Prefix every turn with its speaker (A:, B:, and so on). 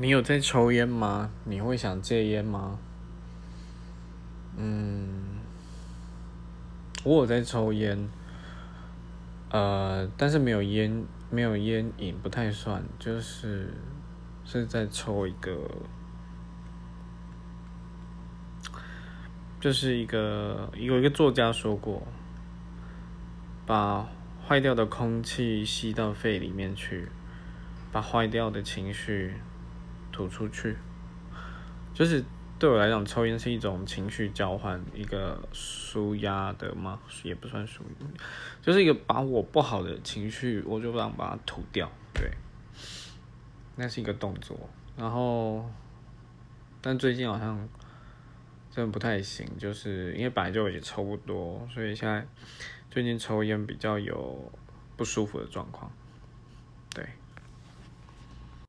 A: 你有在抽烟吗？你会想戒烟吗？嗯，我有在抽烟，呃，但是没有烟，没有烟瘾，不太算，就是是在抽一个，就是一个有一个作家说过，把坏掉的空气吸到肺里面去，把坏掉的情绪。吐出去，就是对我来讲，抽烟是一种情绪交换，一个舒压的吗？也不算舒，就是一个把我不好的情绪，我就让把它吐掉。对，那是一个动作。然后，但最近好像真的不太行，就是因为本来就也抽不多，所以现在最近抽烟比较有不舒服的状况。